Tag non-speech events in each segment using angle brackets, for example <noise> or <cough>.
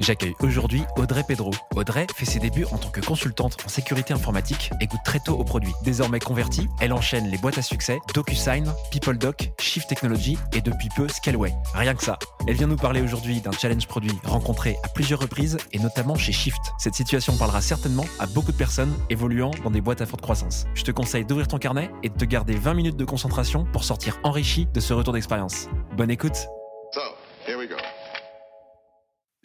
J'accueille aujourd'hui Audrey Pedro. Audrey fait ses débuts en tant que consultante en sécurité informatique et goûte très tôt au produit. Désormais convertie, elle enchaîne les boîtes à succès DocuSign, PeopleDoc, Shift Technology et depuis peu Scaleway. Rien que ça. Elle vient nous parler aujourd'hui d'un challenge produit rencontré à plusieurs reprises et notamment chez Shift. Cette situation parlera certainement à beaucoup de personnes évoluant dans des boîtes à forte croissance. Je te conseille d'ouvrir ton carnet et de te garder 20 minutes de concentration pour sortir enrichi de ce retour d'expérience. Bonne écoute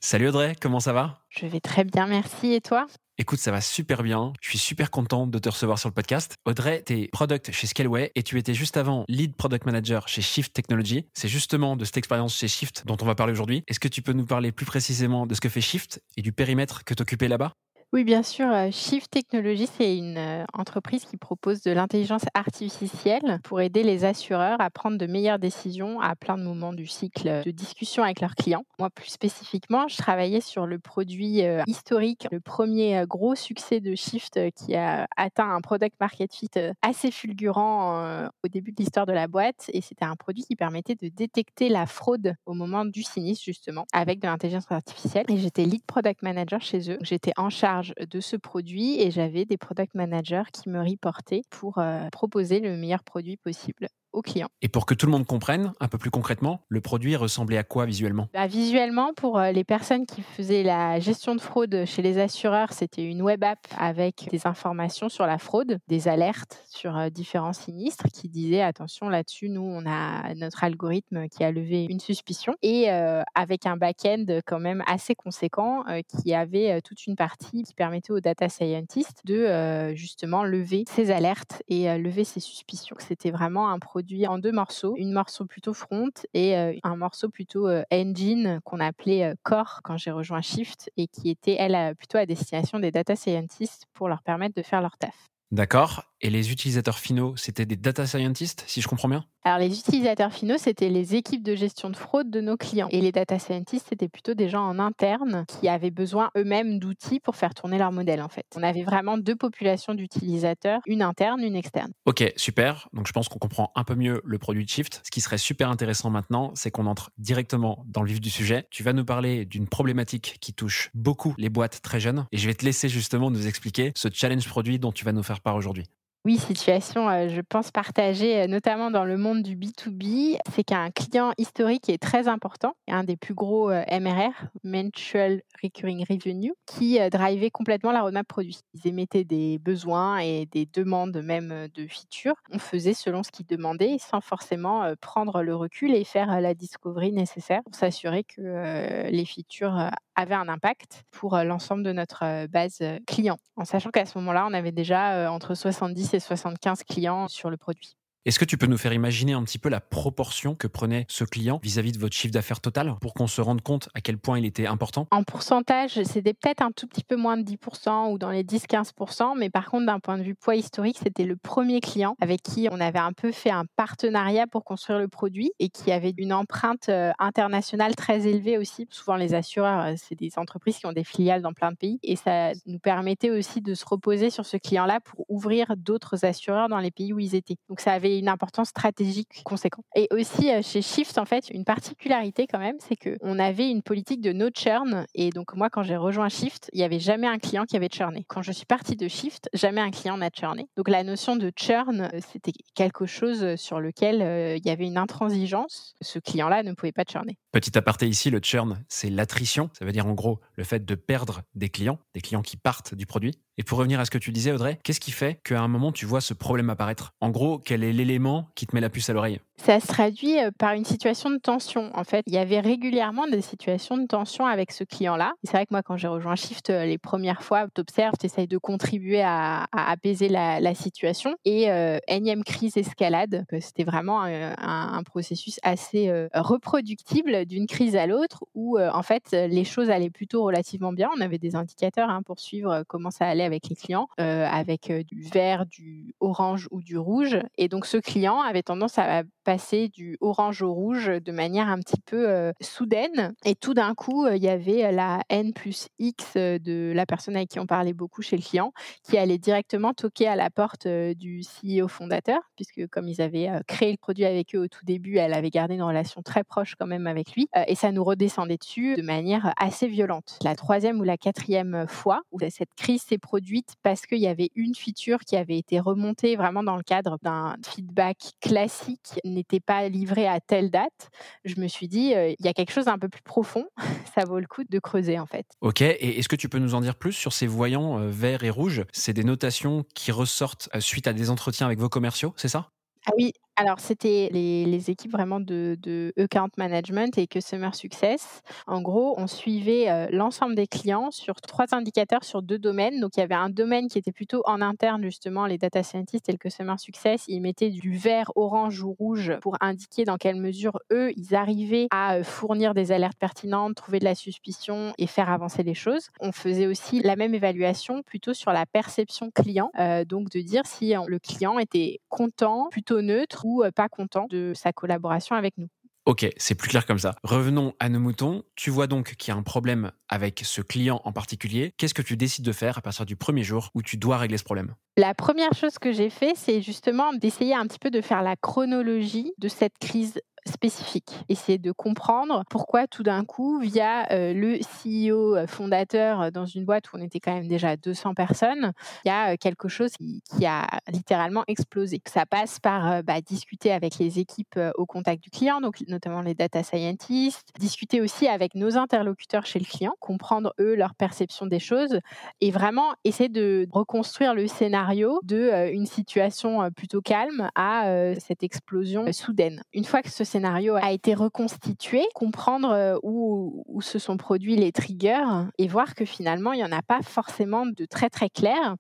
Salut Audrey, comment ça va? Je vais très bien, merci. Et toi? Écoute, ça va super bien. Je suis super content de te recevoir sur le podcast. Audrey, tu es product chez Scaleway et tu étais juste avant lead product manager chez Shift Technology. C'est justement de cette expérience chez Shift dont on va parler aujourd'hui. Est-ce que tu peux nous parler plus précisément de ce que fait Shift et du périmètre que tu occupais là-bas? Oui, bien sûr. euh, Shift Technology, c'est une euh, entreprise qui propose de l'intelligence artificielle pour aider les assureurs à prendre de meilleures décisions à plein de moments du cycle de discussion avec leurs clients. Moi, plus spécifiquement, je travaillais sur le produit euh, historique, le premier euh, gros succès de Shift euh, qui a atteint un product market fit euh, assez fulgurant euh, au début de l'histoire de la boîte. Et c'était un produit qui permettait de détecter la fraude au moment du sinistre, justement, avec de l'intelligence artificielle. Et j'étais lead product manager chez eux. J'étais en charge de ce produit et j'avais des product managers qui me reportaient pour euh, proposer le meilleur produit possible clients. Et pour que tout le monde comprenne, un peu plus concrètement, le produit ressemblait à quoi visuellement? Bah, visuellement, pour euh, les personnes qui faisaient la gestion de fraude chez les assureurs, c'était une web app avec des informations sur la fraude, des alertes sur euh, différents sinistres qui disaient attention là-dessus, nous on a notre algorithme qui a levé une suspicion et euh, avec un back-end quand même assez conséquent euh, qui avait toute une partie qui permettait aux data scientists de euh, justement lever ces alertes et lever ces suspicions. C'était vraiment un produit en deux morceaux, une morceau plutôt front et euh, un morceau plutôt euh, engine qu'on appelait euh, core quand j'ai rejoint Shift et qui était elle plutôt à destination des data scientists pour leur permettre de faire leur taf. D'accord. Et les utilisateurs finaux, c'était des data scientists, si je comprends bien? Alors les utilisateurs finaux, c'était les équipes de gestion de fraude de nos clients. Et les data scientists, c'était plutôt des gens en interne qui avaient besoin eux-mêmes d'outils pour faire tourner leur modèle en fait. On avait vraiment deux populations d'utilisateurs, une interne, une externe. Ok, super. Donc je pense qu'on comprend un peu mieux le produit de Shift. Ce qui serait super intéressant maintenant, c'est qu'on entre directement dans le vif du sujet. Tu vas nous parler d'une problématique qui touche beaucoup les boîtes très jeunes. Et je vais te laisser justement nous expliquer ce challenge produit dont tu vas nous faire aujourd'hui. Oui, situation, euh, je pense, partagée, euh, notamment dans le monde du B2B, c'est qu'un client historique est très important, un des plus gros euh, MRR, Mutual Recurring Revenue, qui drivait complètement la roadmap produit. Ils émettaient des besoins et des demandes même de features. On faisait selon ce qu'ils demandaient sans forcément prendre le recul et faire la discovery nécessaire pour s'assurer que les features avaient un impact pour euh, l'ensemble de notre euh, base euh, client. En sachant qu'à ce moment-là, on avait déjà entre 70 et 75 clients sur le produit. Est-ce que tu peux nous faire imaginer un petit peu la proportion que prenait ce client vis-à-vis de votre chiffre d'affaires total pour qu'on se rende compte à quel point il était important? En pourcentage, c'était peut-être un tout petit peu moins de 10% ou dans les 10-15%, mais par contre, d'un point de vue poids historique, c'était le premier client avec qui on avait un peu fait un partenariat pour construire le produit et qui avait une empreinte euh, internationale très élevée aussi. Souvent, les assureurs, euh, c'est des entreprises qui ont des filiales dans plein de pays et ça nous permettait aussi de se reposer sur ce client-là pour ouvrir d'autres assureurs dans les pays où ils étaient. Donc, ça avait une importance stratégique conséquente. Et aussi, euh, chez Shift, en fait, une particularité quand même, c'est qu'on avait une politique de no churn. Et donc, moi, quand j'ai rejoint Shift, il n'y avait jamais un client qui avait churné. Quand je suis partie de Shift, jamais un client n'a churné. Donc, la notion de churn, euh, c'était quelque chose sur lequel euh, il y avait une intransigeance. Ce client-là ne pouvait pas churner. Petit aparté ici, le churn, c'est l'attrition. Ça veut dire en gros le fait de perdre des clients, des clients qui partent du produit. Et pour revenir à ce que tu disais, Audrey, qu'est-ce qui fait qu'à un moment tu vois ce problème apparaître? En gros, quel est l'élément qui te met la puce à l'oreille? Ça se traduit par une situation de tension. En fait, il y avait régulièrement des situations de tension avec ce client-là. C'est vrai que moi, quand j'ai rejoint Shift les premières fois, tu observes, tu essayes de contribuer à, apaiser la, situation. Et énième crise escalade, c'était vraiment un, processus assez reproductible d'une crise à l'autre où, en fait, les choses allaient plutôt relativement bien. On avait des indicateurs hein, pour suivre comment ça allait avec les clients, avec du vert, du orange ou du rouge. Et donc, ce client avait tendance à du orange au rouge de manière un petit peu soudaine. Et tout d'un coup, il y avait la N plus X de la personne avec qui on parlait beaucoup chez le client qui allait directement toquer à la porte du CEO fondateur, puisque comme ils avaient créé le produit avec eux au tout début, elle avait gardé une relation très proche quand même avec lui. et ça nous redescendait dessus de manière assez violente. La troisième ou la quatrième fois où cette crise s'est produite parce qu'il y avait une feature qui avait été remontée vraiment dans le cadre d'un feedback classique n'était pas livré à telle date, je me suis dit, il y a quelque chose d'un peu plus profond, <laughs> ça vaut le coup de creuser en fait. Ok, et est-ce que tu peux nous en dire plus sur ces voyants verts et rouges? C'est des notations qui ressortent suite à des entretiens avec vos commerciaux, c'est ça? Ah oui, alors, c'était les, équipes vraiment de, de account management et customer success. En gros, on suivait l'ensemble des clients sur trois indicateurs sur deux domaines. Donc, il y avait un domaine qui était plutôt en interne, justement, les data scientists et le customer success. Ils mettaient du vert, orange ou rouge pour indiquer dans quelle mesure eux, ils arrivaient à fournir des alertes pertinentes, trouver de la suspicion et faire avancer les choses. On faisait aussi la même évaluation plutôt sur la perception client. donc, de dire si le client était content, plutôt neutre pas content de sa collaboration avec nous. Ok, c'est plus clair comme ça. Revenons à nos moutons. Tu vois donc qu'il y a un problème avec ce client en particulier. Qu'est-ce que tu décides de faire à partir du premier jour où tu dois régler ce problème? La première chose que j'ai fait, c'est justement d'essayer un petit peu de faire la chronologie de cette crise spécifique. Essayer de comprendre pourquoi tout d'un coup, via le CEO fondateur dans une boîte où on était quand même déjà 200 personnes, il y a quelque chose qui, a littéralement explosé. Ça passe par bah, discuter avec les équipes au contact du client, donc notamment les data scientists, discuter aussi avec nos interlocuteurs chez le client, comprendre eux leur perception des choses et vraiment essayer de reconstruire le scénario de une situation plutôt calme à cette explosion soudaine. Une fois que ce scénario a été reconstitué, comprendre euh, où, où se sont produits les triggers et voir que finalement, il n'y en a pas forcément de très très clair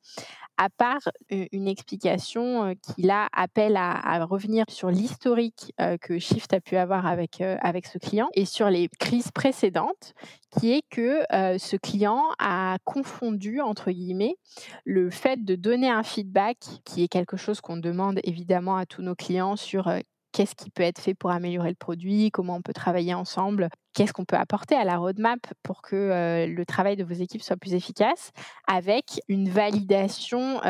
à part une explication qui là appelle à, revenir sur l'historique que Shift a pu avoir avec, avec ce client et sur les crises précédentes, qui est que ce client a confondu, entre guillemets, le fait de donner un feedback, qui est quelque chose qu'on demande évidemment à tous nos clients sur qu'est-ce qui peut être fait pour améliorer le produit, comment on peut travailler ensemble, qu'est-ce qu'on peut apporter à la roadmap pour que le travail de vos équipes soit plus efficace, avec une validation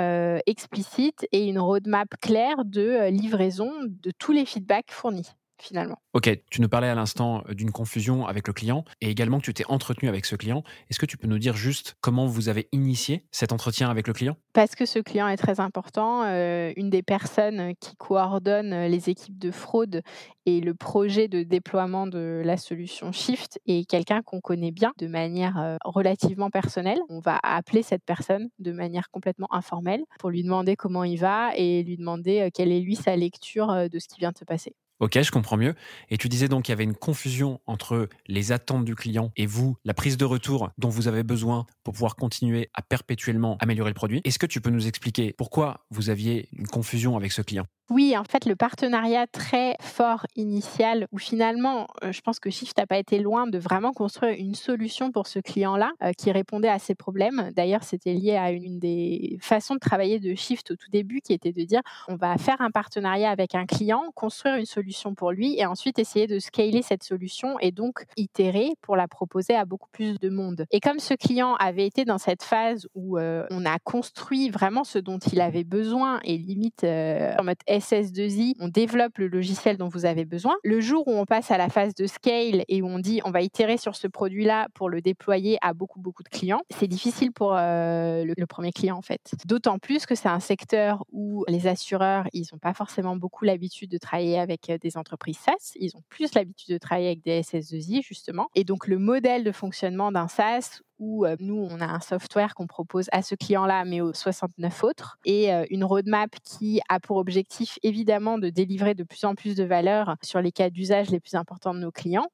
explicite et une roadmap claire de livraison de tous les feedbacks fournis? Finalement. Ok, tu nous parlais à l'instant euh, d'une confusion avec le client et également que tu t'es entretenu avec ce client. Est-ce que tu peux nous dire juste comment vous avez initié cet entretien avec le client? Parce que ce client est très important. Euh, une des personnes qui coordonne les équipes de fraude et le projet de déploiement de la solution Shift est quelqu'un qu'on connaît bien de manière euh, relativement personnelle. On va appeler cette personne de manière complètement informelle pour lui demander comment il va et lui demander quelle est lui sa lecture de ce qui vient de se passer. Ok, je comprends mieux. Et tu disais donc qu'il y avait une confusion entre les attentes du client et vous, la prise de retour dont vous avez besoin pour pouvoir continuer à perpétuellement améliorer le produit. Est-ce que tu peux nous expliquer pourquoi vous aviez une confusion avec ce client? Oui, en fait, le partenariat très fort initial, où finalement, euh, je pense que Shift n'a pas été loin de vraiment construire une solution pour ce client-là euh, qui répondait à ses problèmes. D'ailleurs, c'était lié à une des façons de travailler de Shift au tout début, qui était de dire on va faire un partenariat avec un client, construire une solution pour lui et ensuite essayer de scaler cette solution et donc itérer pour la proposer à beaucoup plus de monde. Et comme ce client avait été dans cette phase où euh, on a construit vraiment ce dont il avait besoin et limite en mode SS2I, on développe le logiciel dont vous avez besoin. Le jour où on passe à la phase de scale et où on dit on va itérer sur ce produit-là pour le déployer à beaucoup, beaucoup de clients, c'est difficile pour euh, le, premier client en fait. D'autant plus que c'est un secteur où les assureurs, ils n'ont pas forcément beaucoup l'habitude de travailler avec euh, des entreprises SaaS, ils ont plus l'habitude de travailler avec des SS2I justement. Et donc le modèle de fonctionnement d'un SaaS où nous, on a un software qu'on propose à ce client-là, mais aux 69 autres, et une roadmap qui a pour objectif évidemment de délivrer de plus en plus de valeur sur les cas d'usage les plus importants de nos clients,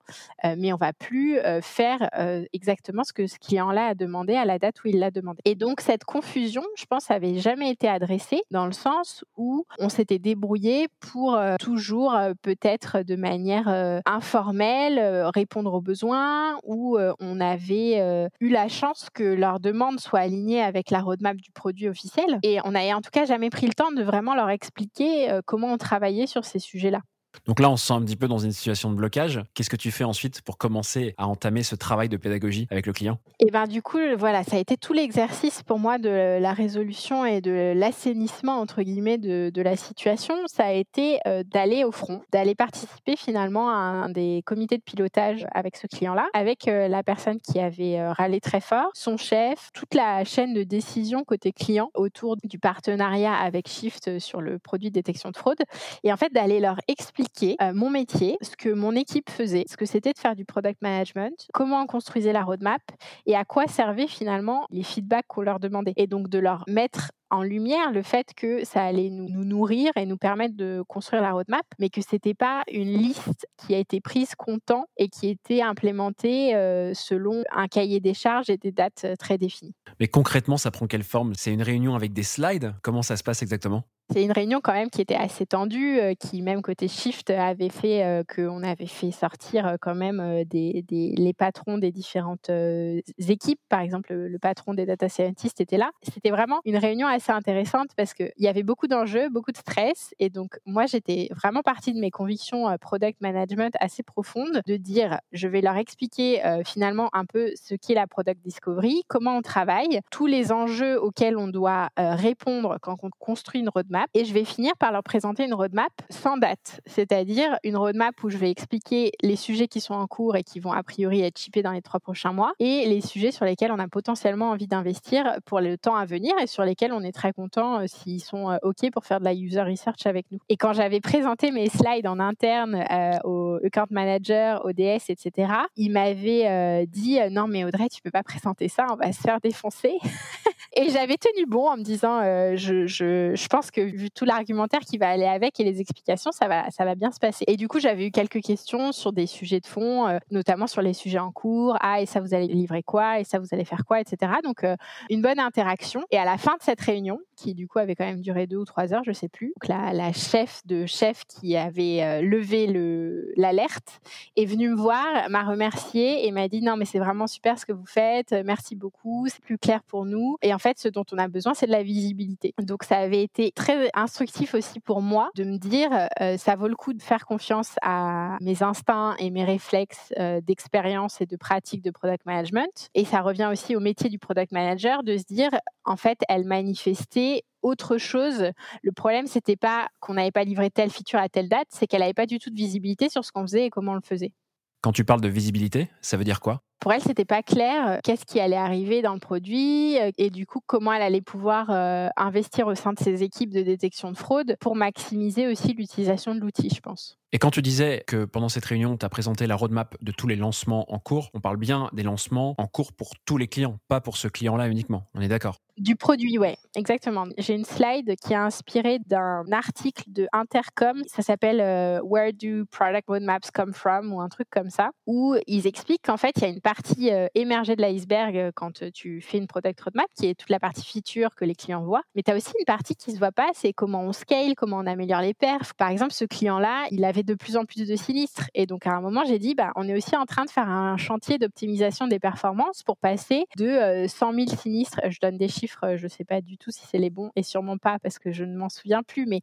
mais on va plus faire exactement ce que ce client-là a demandé à la date où il l'a demandé. Et donc cette confusion, je pense, avait jamais été adressée dans le sens où on s'était débrouillé pour toujours peut-être de manière informelle répondre aux besoins ou on avait eu la chance que leurs demandes soient alignées avec la roadmap du produit officiel. Et on n'avait en tout cas jamais pris le temps de vraiment leur expliquer comment on travaillait sur ces sujets-là. Donc là, on se sent un petit peu dans une situation de blocage. Qu'est-ce que tu fais ensuite pour commencer à entamer ce travail de pédagogie avec le client? Et eh ben du coup, voilà, ça a été tout l'exercice pour moi de la résolution et de l'assainissement entre guillemets de, la situation. Ça a été euh, d'aller au front, d'aller participer finalement à un des comités de pilotage avec ce client-là, avec euh, la personne qui avait euh, râlé très fort, son chef, toute la chaîne de décision côté client autour du partenariat avec Shift sur le produit de détection de fraude, et en fait d'aller leur expliquer euh, mon métier, ce que mon équipe faisait, ce que c'était de faire du product management, comment on construisait la roadmap et à quoi servaient finalement les feedbacks qu'on leur demandait. Et donc de leur mettre en lumière le fait que ça allait nous, nourrir et nous permettre de construire la roadmap, mais que c'était pas une liste qui a été prise comptant et qui était implémentée euh, selon un cahier des charges et des dates euh, très définies. Mais concrètement, ça prend quelle forme? C'est une réunion avec des slides? Comment ça se passe exactement? C'est une réunion quand même qui était assez tendue, euh, qui même côté Shift avait fait euh, qu'on avait fait sortir euh, quand même des, les patrons des différentes équipes. Par exemple, le, patron des data scientists était là. C'était vraiment une réunion assez intéressante parce qu'il y avait beaucoup d'enjeux, beaucoup de stress. Et donc, moi, j'étais vraiment partie de mes convictions product management assez profondes, de dire, je vais leur expliquer finalement un peu ce qu'est la product discovery, comment on travaille, tous les enjeux auxquels on doit répondre quand on construit une roadmap et je vais finir par leur présenter une roadmap sans date, c'est-à-dire une roadmap où je vais expliquer les sujets qui sont en cours et qui vont a priori être chippés dans les trois prochains mois et les sujets sur lesquels on a potentiellement envie d'investir pour le temps à venir et sur lesquels on est très content euh, s'ils sont euh, OK pour faire de la user research avec nous. Et quand j'avais présenté mes slides en interne euh, au account manager, au DS, etc., il m'avait dit non mais Audrey, tu peux pas présenter ça, on va se faire défoncer. <laughs> et j'avais tenu bon en me disant je, je, je pense que vu tout l'argumentaire qui va aller avec et les explications, ça va, ça va bien se passer. Et du coup, j'avais eu quelques questions sur des sujets de fond, euh, notamment sur les sujets en cours. Ah, et ça, vous allez livrer quoi? Et ça, vous allez faire quoi? Etc. Donc, euh, une bonne interaction. Et à la fin de cette réunion, qui du coup avait quand même duré deux ou trois heures, je sais plus, donc la, la chef de chef qui avait euh, levé le, l'alerte est venue me voir, m'a remercié et m'a dit non, mais c'est vraiment super ce que vous faites. Merci beaucoup. C'est plus clair pour nous. Et en fait, ce dont on a besoin, c'est de la visibilité. Donc, ça avait été très instructif aussi pour moi de me dire euh, ça vaut le coup de faire confiance à mes instincts et mes réflexes euh, d'expérience et de pratique de product management. Et ça revient aussi au métier du product manager de se dire en fait, elle manifestait autre chose. Le problème, c'était pas qu'on n'avait pas livré telle feature à telle date, c'est qu'elle n'avait pas du tout de visibilité sur ce qu'on faisait et comment on le faisait. Quand tu parles de visibilité, ça veut dire quoi? Pour elle, c'était pas clair euh, qu'est-ce qui allait arriver dans le produit euh, et du coup comment elle allait pouvoir euh, investir au sein de ses équipes de détection de fraude pour maximiser aussi l'utilisation de l'outil, je pense. Et quand tu disais que pendant cette réunion, tu as présenté la roadmap de tous les lancements en cours, on parle bien des lancements en cours pour tous les clients, pas pour ce client-là uniquement. On est d'accord du produit, ouais, exactement. J'ai une slide qui est inspirée d'un article de Intercom. Ça s'appelle Where do product roadmaps come from ou un truc comme ça, où ils expliquent qu'en fait, il y a une partie euh, émergée de l'iceberg euh, quand euh, tu fais une product roadmap, qui est toute la partie feature que les clients voient. Mais tu as aussi une partie qui se voit pas, c'est comment on scale, comment on améliore les perfs. Par exemple, ce client-là, il avait de plus en plus de sinistres. Et donc, à un moment, j'ai dit, bah, on est aussi en train de faire un chantier d'optimisation des performances pour passer de 100 000 sinistres. Je donne des chiffres, je sais pas du tout si c'est les bons et sûrement pas parce que je ne m'en souviens plus, mais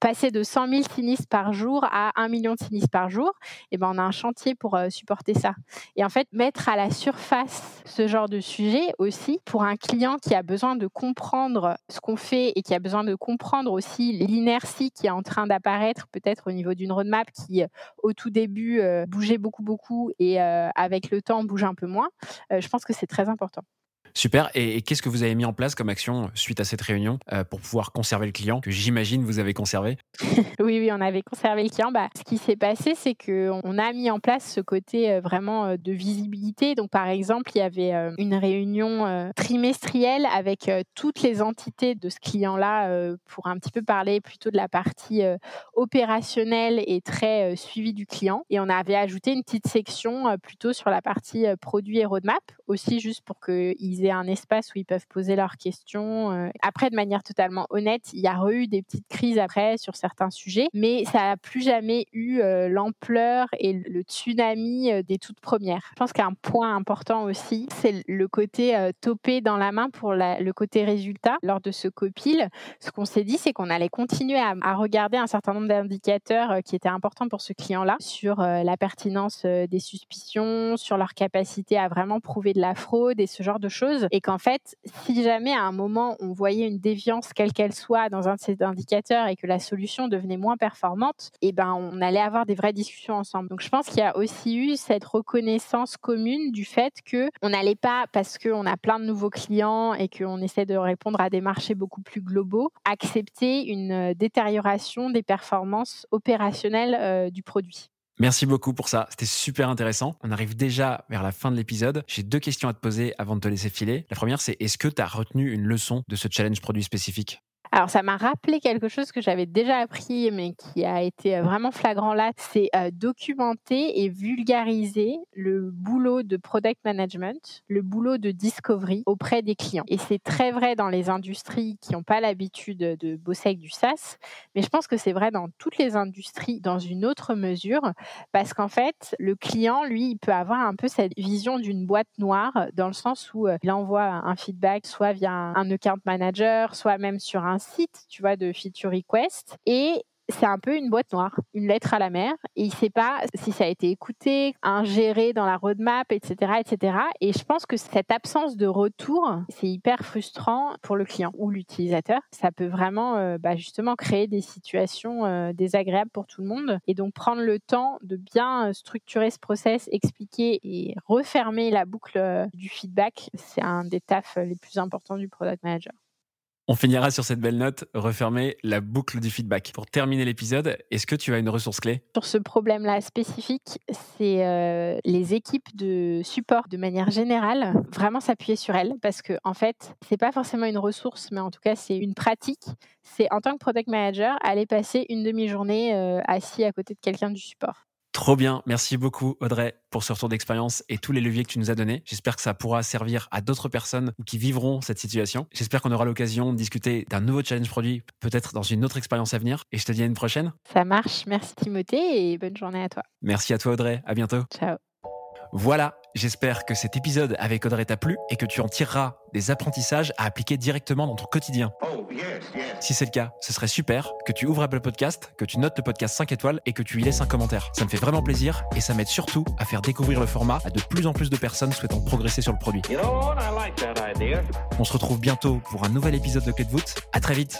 passer de 100 000 sinistres par jour à 1 million de sinistres par jour, et eh ben, on a un chantier pour supporter ça. Et en fait, mettre à la surface ce genre de sujet aussi pour un client qui a besoin de comprendre ce qu'on fait et qui a besoin de comprendre aussi l'inertie qui est en train d'apparaître peut-être au niveau d'une roadmap qui au tout début euh, bougeait beaucoup beaucoup et euh, avec le temps bouge un peu moins. Euh, je pense que c'est très important. Super. Et, qu'est-ce que vous avez mis en place comme action suite à cette réunion euh, pour pouvoir conserver le client que j'imagine vous avez conservé? <laughs> Oui, oui, on avait conservé le client. Bah, ce qui s'est passé, c'est qu'on a mis en place ce côté euh, vraiment euh, de visibilité. Donc, par exemple, il y avait euh, une réunion euh, trimestrielle avec euh, toutes les entités de ce client-là euh, pour un petit peu parler plutôt de la partie euh, opérationnelle et très euh, suivi du client. Et on avait ajouté une petite section euh, plutôt sur la partie euh, produit et roadmap, aussi juste pour qu'ils un espace où ils peuvent poser leurs questions. euh. Après, de manière totalement honnête, il y a eu des petites crises après sur certains sujets, mais ça n'a plus jamais eu euh, l'ampleur et le tsunami euh, des toutes premières. Je pense qu'un point important aussi, c'est le côté topé dans la main pour le côté résultat. Lors de ce copil, ce qu'on s'est dit, c'est qu'on allait continuer à, regarder un certain nombre d'indicateurs qui étaient importants pour ce client-là sur la pertinence des suspicions, sur leur capacité à vraiment prouver de la fraude et ce genre de choses. Et qu'en fait, si jamais à un moment on voyait une déviance, quelle qu'elle soit, dans un de ces indicateurs et que la solution devenait moins performante, eh ben, on allait avoir des vraies discussions ensemble. Donc, je pense qu'il y a aussi eu cette reconnaissance commune du fait que on n'allait pas, parce qu'on a plein de nouveaux clients et qu'on essaie de répondre à des marchés beaucoup plus globaux, accepter une euh, détérioration des performances opérationnelles euh, du produit. Merci beaucoup pour ça, c'était super intéressant. On arrive déjà vers la fin de l'épisode. J'ai deux questions à te poser avant de te laisser filer. La première, c'est est-ce que tu as retenu une leçon de ce challenge produit spécifique? Alors, ça m'a rappelé quelque chose que j'avais déjà appris, mais qui a été euh, vraiment flagrant là. C'est euh, documenter et vulgariser le boulot de product management, le boulot de discovery auprès des clients. Et c'est très vrai dans les industries qui n'ont pas l'habitude de bosser avec du SaaS, mais je pense que c'est vrai dans toutes les industries dans une autre mesure, parce qu'en fait, le client, lui, il peut avoir un peu cette vision d'une boîte noire, dans le sens où euh, il envoie un feedback soit via un un account manager, soit même sur un site, tu vois, de feature request. Et c'est un peu une boîte noire, une lettre à la mer, et il ne sait pas si ça a été écouté, ingéré dans la roadmap, etc., etc. Et je pense que cette absence de retour, c'est hyper frustrant pour le client ou l'utilisateur. Ça peut vraiment, euh, bah, justement, créer des situations euh, désagréables pour tout le monde. Et donc prendre le temps de bien euh, structurer ce process, expliquer et refermer la boucle du feedback, c'est un des tafs les plus importants du product manager. On finira sur cette belle note, refermer la boucle du feedback. Pour terminer l'épisode, est-ce que tu as une ressource clé? Sur ce problème-là spécifique, c'est euh, les équipes de support de manière générale, vraiment s'appuyer sur elles parce que en fait, c'est pas forcément une ressource, mais en tout cas, c'est une pratique. C'est en tant que product manager, aller passer une demi-journée euh, assis à côté de quelqu'un du support. Trop bien, merci beaucoup Audrey pour ce retour d'expérience et tous les leviers que tu nous as donnés. J'espère que ça pourra servir à d'autres personnes qui vivront cette situation. J'espère qu'on aura l'occasion de discuter d'un nouveau challenge produit, peut-être dans une autre expérience à venir. Et je te dis à une prochaine. Ça marche, merci Timothée et bonne journée à toi. Merci à toi Audrey, à bientôt. Ciao. Voilà, j'espère que cet épisode avec Audrey t'a plu et que tu en tireras des apprentissages à appliquer directement dans ton quotidien. Oh, yes, yes. Si c'est le cas, ce serait super que tu ouvres Apple Podcast, que tu notes le podcast 5 étoiles et que tu y laisses un commentaire. Ça me fait vraiment plaisir et ça m'aide surtout à faire découvrir le format à de plus en plus de personnes souhaitant progresser sur le produit. You know like. On se retrouve bientôt pour un nouvel épisode de Clé de voûte. À très vite.